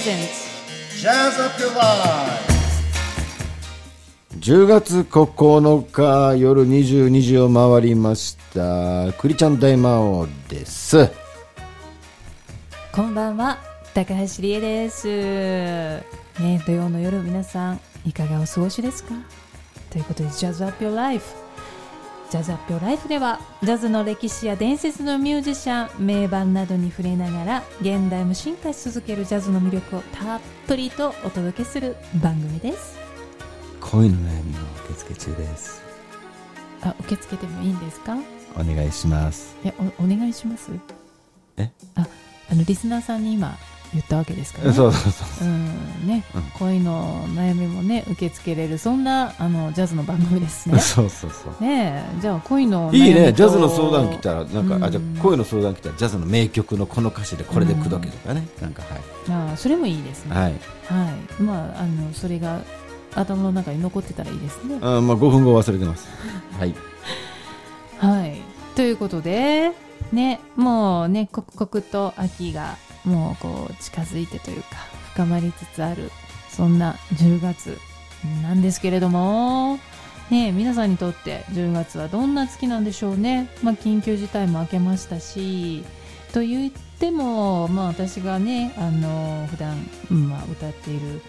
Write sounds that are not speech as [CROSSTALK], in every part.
ゼンツ Jazz Up Your Life 10月9日夜22時を回りました。クリちゃん大魔王です。こんばんは高橋理恵です。ね土曜の夜皆さんいかがお過ごしですか？ということで Jazz Up Your Life ジャズアップヨライフではジャズの歴史や伝説のミュージシャン名盤などに触れながら現代も進化し続けるジャズの魅力をたっぷりとお届けする番組です。恋の悩みの受付中です。あ受け付けてもいいんですか？お願いします。えおお願いします？え？ああのリスナーさんに今言ったわけですから。ねそうそうそうう。んね、うん。恋の悩みもね受け付けれるそんなあのジャズの番組ですね。[LAUGHS] そうそうそう。ねえじゃあ恋のいいね。とジャズの相談来たらなんか、うんあじゃあ声の相談来たらジャズの名曲のこの歌詞でこれで口説けとかね、なんかあそれもいいですね。はい、はい、はいまああのそれが頭の中に残ってたらいいですね。あまあ5分後忘れてます。[LAUGHS] はい。はい。ということでねもうね刻々と秋がもうこう近づいてというか深まりつつあるそんな10月なんですけれども。ね皆さんにとって10月はどんな月なんでしょうね。まあ緊急事態も明けましたし。と言ってもまあ私がねあの普段、うんまあ、歌っている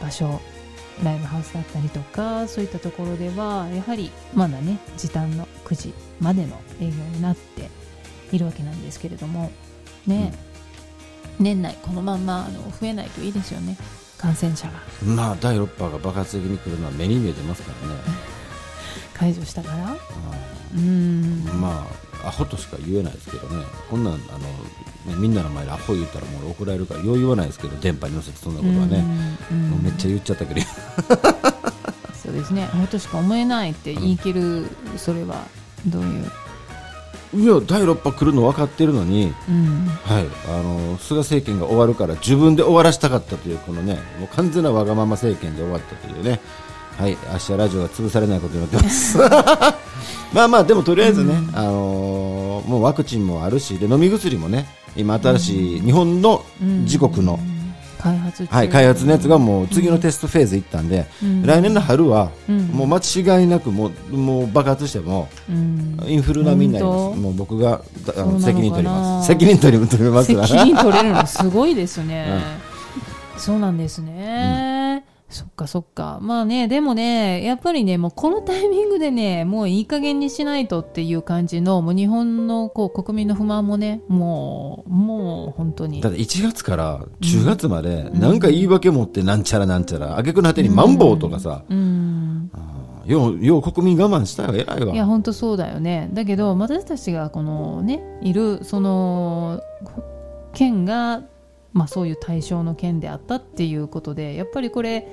場所ライブハウスだったりとかそういったところではやはりまだね時短の9時までの営業になっているわけなんですけれども。ね、年内このまんまあの増えないといいですよね。感染者が。まあ第6波が爆発的に来るのは目に見えてますからね。[LAUGHS] 解除したから？あうーん。ーまあアホとしか言えないですけどね。こんなんあの、ね、みんなの前でアホ言ったらもう怒られるからよう言わないですけど電波に乗せてそんなことはね、うんうんもうめっちゃ言っちゃったけど。[LAUGHS] そうですね。本当しか思えないって言い切るそれはどういういや第6波来るの分かってるのに、うん。はい、あの菅政権が終わるから自分で終わらせたかったというこのねもう完全なわがまま政権で終わったというね、はい、明日ラジオが潰されないことになってます。[LAUGHS] まあまあでもとりあえずね、あのーもうワクチンもあるしで飲み薬もね今新しい日本の自国の、開発中。はい、開発のやつがもう次のテストフェーズ行ったんで、うん。来年の春はうん。もう間違いなくもうもう爆発してもうん。インフル並みになりますもう僕がだあの責任取ります。責任取り取ります [LAUGHS] 責任取れるのすごいですね、そうなんですね、そっかそっか。まあねでもねやっぱりねもうこのタイミングでねもういい加減にしないとっていう感じのもう日本のこう国民の不満もねもうもう本当に。だって1月から10月まで、なんか言い訳持ってなんちゃらなんちゃら、挙句の果てにマンボウとかさ、うん。よう、よう国民我慢したよ、偉いわ。いや本当そうだよね。だけど私たちがこのねいるその県が、まあ、そういう対象の県であったっていうことでやっぱりこれ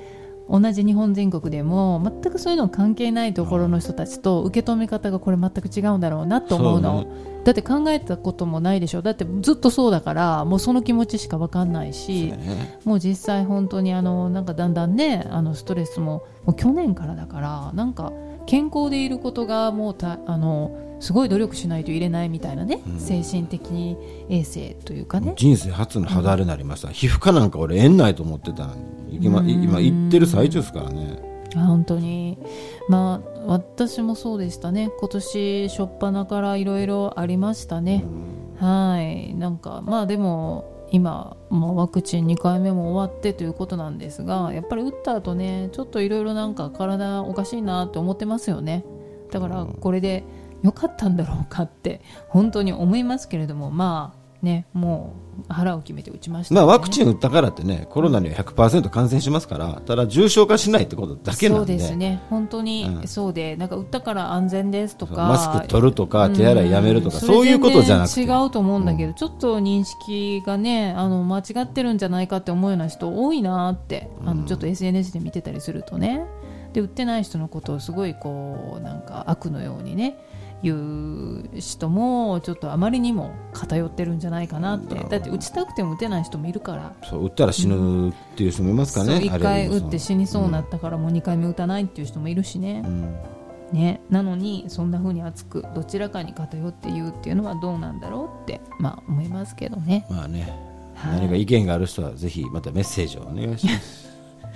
同じ日本全国でも全くそういうの関係ないところの人たちと受け止め方がこれ全く違うんだろうなと思うの。そうだって考えたこともないでしょ。だってずっとそうだからもうその気持ちしか分かんないし、ね。もう実際本当にあのなんかだんだんねあのストレスももう去年からだからなんか健康でいることがもうたあのすごい努力しないと入れないみたいなね、うん。精神的に衛生というかね。人生初の肌荒れになりました、皮膚科なんか俺縁ないと思ってたのに。今うん。今行ってる最中ですからね。あ本当に。まあ私もそうでしたね。今年初っ端からいろいろありましたね、はい。なんかまあでも今もうワクチン2回目も終わってということなんですがやっぱり打った後ねちょっといろいろなんか体おかしいなって思ってますよね。だからこれで良かったんだろうかって本当に思いますけれどもまあねもう腹を決めて打ちました、ね、まあワクチン打ったからってねコロナには100%感染しますからただ重症化しないってことだけなんで。そうですね。本当にうん。そうで、なんか打ったから安全ですとか。マスク取るとか手洗いやめるとかんそういうことじゃなくて。違うと思うんだけど、ちょっと認識がねあの間違ってるんじゃないかって思うような人多いなってあのちょっと SNS で見てたりするとね。で売ってない人のことをすごいこうなんか悪のようにね言う人もちょっとあまりにも偏ってるんじゃないかなって。だって打ちたくても打てない人もいるから。そう打ったら死ぬっていう人もいますからね、そう1回打って死にそうになったからもう2回目打たないっていう人もいるしね,、うん。ね。なのにそんな風に熱くどちらかに偏って言うっていうのはどうなんだろうってまあ思いますけどね。まあね。はい。何か意見がある人はぜひまたメッセージをお願いします。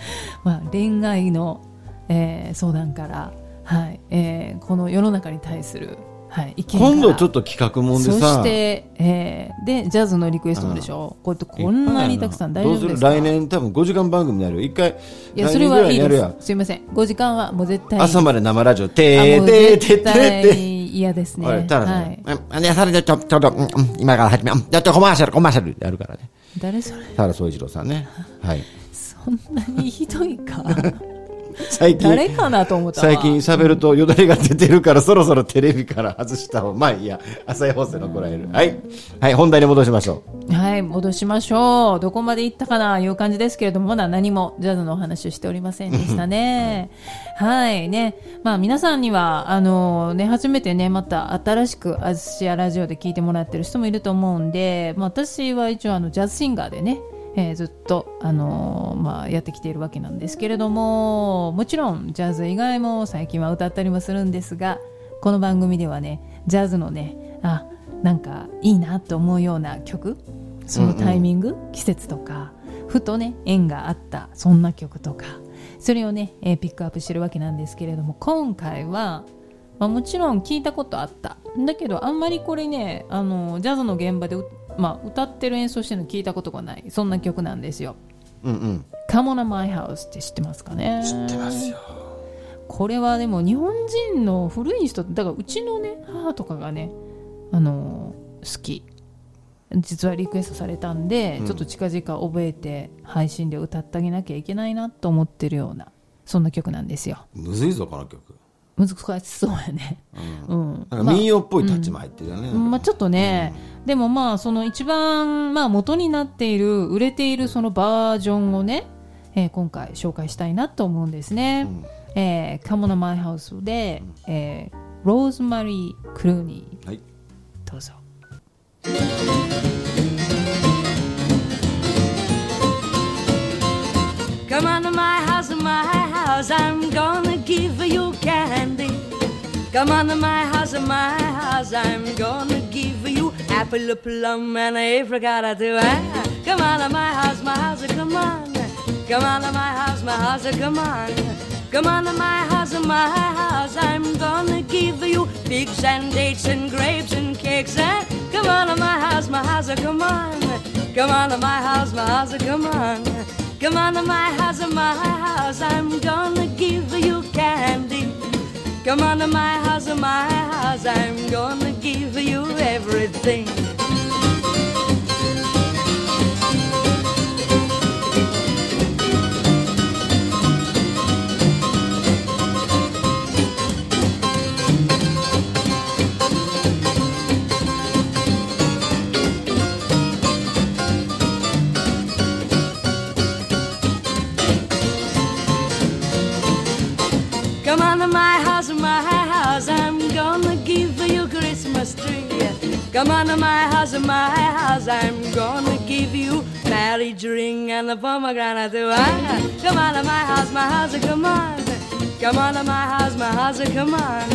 [LAUGHS] まあ、恋愛の、えー相談から、はい。えーこの世の中に対する、はい、意見今度ちょっと企画もんでそさ、して、えーでジャズのリクエストもでしょ、こうやってこんなにたくさん大丈夫です来年多分5時間番組になるよ。一回、いやそれはいいです。すいません。5時間はもう絶対朝まで生ラジオ、あてーてーてーて絶ー。て嫌ですね。はい。それでちょ、ちょっと、今から始め、うんちょっとコマーシャル、コマーシャルやるからね。誰それ？田原総一郎さんね。はい。[LAUGHS] そんなにひどいか最近、誰かなと思ったわ最近喋るとよだれが出てるから、そろそろテレビから外した方 [LAUGHS] まあいいや、朝日放送の怒られる。はい。はい、本題に戻しましょはい、戻しましょう。どこまで行ったかな？いう感じですけれども、まだ何もジャズのお話をしておりませんでしたね。[LAUGHS] はい、ね。まあ皆さんには、あのね、初めてね、また新しくアジアラジオで聞いてもらってる人もいると思うんで、まあ私は一応あの、ジャズシンガーでね、えーずっと、あのまあ、やってきているわけなんですけれども、もちろんジャズ以外も最近は歌ったりもするんですが、この番組ではね、ジャズのね、あ、なんかいいなと思うような曲、そのタイミング、季節とかふとね縁があったそんな曲とかそれをね、えーピックアップしてるわけなんですけれども今回は、まあ、もちろん聞いたことあった。だけどあんまりこれねあのジャズの現場で、まあ、歌ってる演奏してるの聞いたことがないそんな曲なんですよう。うんうん。「Come on My House」って知ってますかね？知ってますよ。これはでも日本人の古い人だからうちのね母とかがねあのー好き実はリクエストされたんで、うんちょっと近々覚えて配信で歌ってあげなきゃいけないなと思ってるようなそんな曲なんですよむずいぞ、この曲。難しそうやねうん、なんか民謡っぽいタッチも入ってるよね。まあ、ちょっとね、でもまあその一番まあ元になっている売れているそのバージョンをね、えー今回紹介したいなと思うんですね。えー、カモナマイハウスで、えーローズマリー・クルーニーはい。どうぞ。Come on to my house, my house, I'm gonna. Come on to my house, my house, I'm gonna give you apple, plum, and apricot too. Ah, Come on to my house, my house, come on. Come on to my house, my house, come on. Come on to my house, my house, I'm gonna give you figs and dates and grapes and cakes. Ah, Come on to my house, my house, come on. Come on to my house, my house, come on. Come on to my house, my house, I'm Come on to my house, of my house, I'm gonna give you everything. Come on to my house, Come on to my house, my house, I'm gonna give you marriage ring and a pomegranate. Ah, Come on to my house, my house, come on. Come on to my house, my house, come on.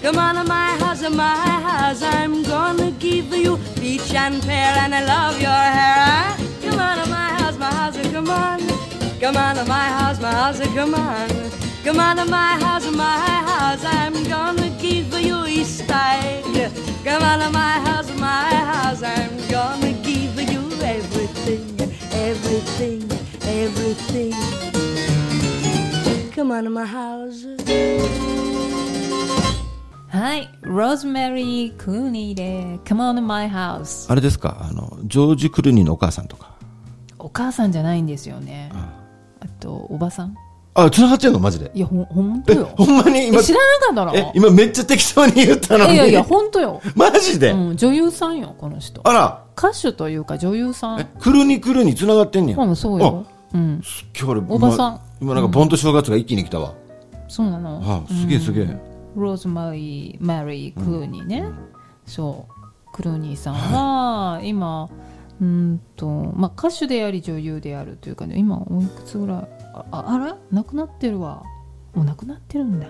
Come on to my house, my house, I'm gonna give you peach and pear and I love your hair. Ah, Come on to my house, my house, come on. Come on to my house, my house, come on. Come on to my house, my house, I'm gonna give you Easter egg. Come on to my house, my house, I'm gonna give you everything, everything, everything. Come on to my house. はい、ローズマリー・クルーニーで Come on my house あれですか、あの、ジョージ・クルーニーのお母さんとか。お母さんじゃないんですよね。あとおばさんあ、繋がってんの？マジで？いやほんほんとよ。ほんまに？今え、知らなかったの？え、今めっちゃ適当に言ったのに。いやいやほんとよ。マジで、うん、女優さんよこの人。あら、歌手というか女優さん。え、クルニクルに繋がってんねや。うん、そうよ。うん、すっげえ俺、おばさん今今なんかポンと正月が一気に来たわ。そうなの？あ、すげえすげえ。ローズマリー・マリー・クルーニーね、そうクルーニーさんは今うーんと、まあ、歌手であり女優であるというかね今おいくつぐらい？あああら？亡くなってるわ。もう亡くなってるんだ。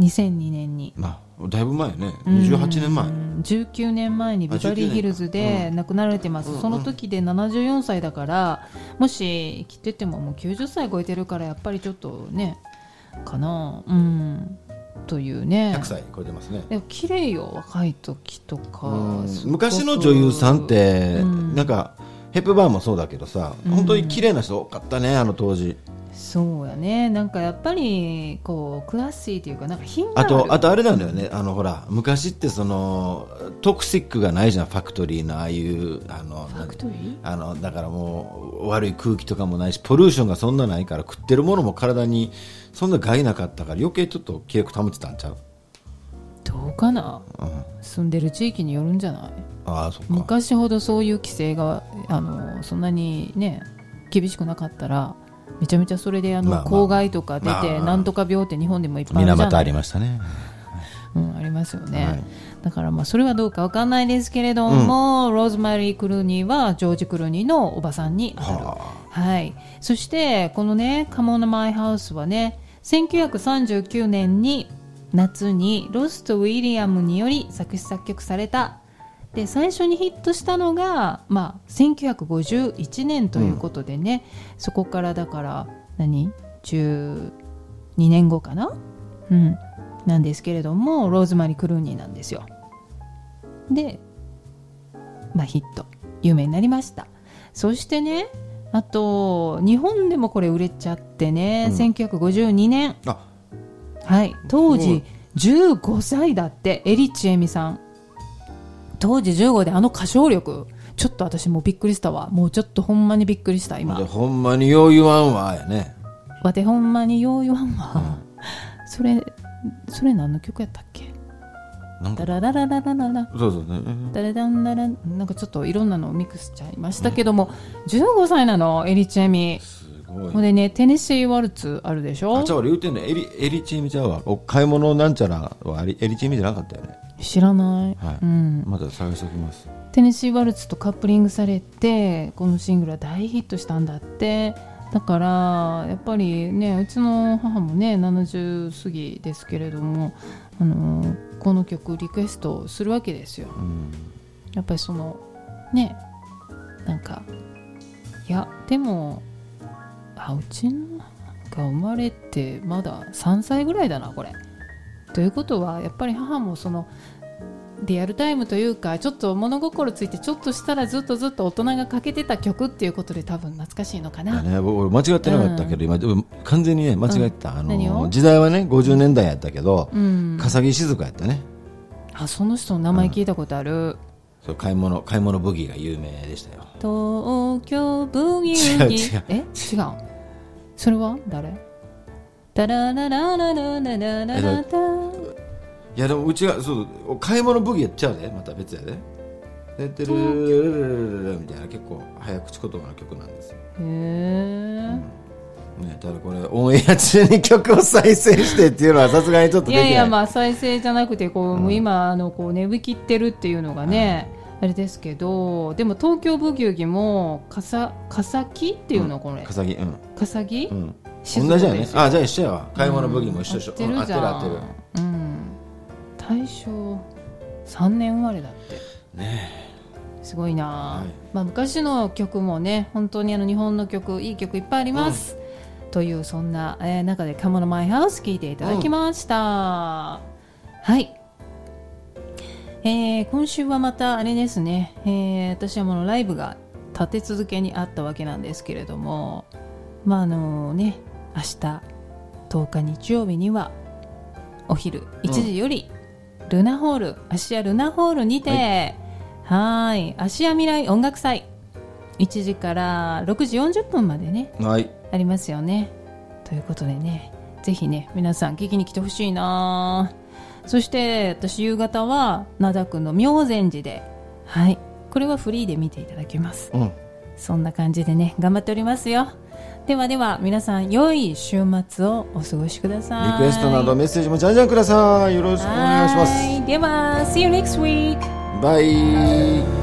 2002年にまあ、だいぶ前ね。28年前うん19年前にビバリーヒルズで亡くなられてます、その時で74歳だからもし生きててももう90歳超えてるからやっぱりちょっとねかな。うん。というね。100歳超えてますね。でも綺麗よ若い時とか。昔の女優さんって、うん。なんかヘップバーンもそうだけどさ、うん。本当に綺麗な人多かったねあの当時そうやね。なんかやっぱりこうクラッシーっていうかなんか品があとあとあれなんだよね。あのほら昔ってそのトクシックがないじゃん。ファクトリーのああいうあのファクトリー？あのだからもう悪い空気とかもないしポリューションがそんなないから食ってるものも体にそんな害なかったから余計ちょっと記憶保ってたんちゃう、どうかな？うん、住んでる地域によるんじゃない？ああそっか。昔ほどそういう規制があのそんなにね厳しくなかったらめちゃめちゃそれであの、まあまあ。公害とか出て、なんとか病って日本でもいっぱいあるじゃありましたね。うん、ありますよね、はい。だからまあそれはどうかわかんないですけれども、ローズマリー・クルーニーはジョージ・クルーニーのおばさんに当たる、ははい、そしてこのね「カモン・マイ・ハウス」はね1939年に夏にロスト・ウィリアムにより作詞作曲されたで最初にヒットしたのが、まあ、1951年ということでね、そこからだから何？12年後かな、うん、なんですけれどもローズマリー・クルーニーなんですよ。で、まあ、ヒット。有名になりました。そしてねあと日本でもこれ売れちゃってね、うん。1952年。あ。はい。当時15歳だってエリチエミさん当時15であの歌唱力ちょっと私もうびっくりしたわ。もうちょっとほんまにびっくりした今。でほんまによう言わんわやね。わてほんまによう言わんわ、それそれ何の曲やったっけ？ダララララララ。ラそうそうね。うん。ダラダンダラ。ンなんかちょっといろんなのをミックスしちゃいましたけども、15歳なのエリチェミ。すごい。ほんでねテネシーワルツあるでしょ？あちゃう俺言うてんのエリエリチーミちゃうわ。お買い物なんちゃらはエリエリチーミじゃなかったよね知らない、はい。うん、まだ探しておきます。テネシーワルツとカップリングされてこのシングルは大ヒットしたんだって。だからやっぱりねうちの母もね70過ぎですけれども、あのーこの曲リクエストするわけですよ。うん。やっぱりそのねなんかいやでもあうちのが生まれてまだ3歳ぐらいだなこれということはやっぱり母もそのリアルタイムというかちょっと物心ついてちょっとしたらずっとずっと大人がかけてた曲っていうことで多分懐かしいのかな、だね、僕俺間違ってなかったけど、今でも完全にね間違えてた、あ何を？の時代はね50年代やったけど、うん、笠木静香やったね。あその人の名前聞いたことある、そう買い物買い物ブギーが有名でしたよ。東京ブギ違う違う。え？違う。それは？誰？タラララララララララタいやでもうちがそう買い物ブギーやっちゃうでまた別やで。でてるみたいな結構早口言葉の曲なんですよ、へえね、ただこれオンエア中に曲を再生してっていうのはさすがにちょっとい。やいやまあ再生じゃなくてこう、もう今あのこう値引きってるっていうのがね、あれですけどでも東京ブギウギもかさかさきっていうのこれ。笠木うん。かさぎ、うん。静同じやね。あじゃあ一緒やわ。買い物ブギーも一緒一緒、合ってるじゃん、うん合ってる合ってる。うん。大正3年生まれだって。ねすごいな、はい。まあ、昔の曲もね本当にあの日本の曲いい曲いっぱいあります、というそんな、えー中で「カモのマイハウス」聴いていただきました、はい、えー今週はまたあれですね、えー私はもうライブが立て続けにあったわけなんですけれども。まああのね明日10日日曜日にはお昼1時より、ルナホール芦屋ルナホールにてはーい芦屋未来音楽祭。1時から6時40分までねはい。ありますよね。ということでねぜひね皆さん聞きに来てほしいな。そして私夕方は灘区の妙禅寺ではい。これはフリーで見ていただけます。うんそんな感じでね頑張っておりますよ。ではでは皆さん良い週末をお過ごしください。リクエストなどメッセージもじゃんじゃんください。よろしくお願いします。はい。では See you next week バイ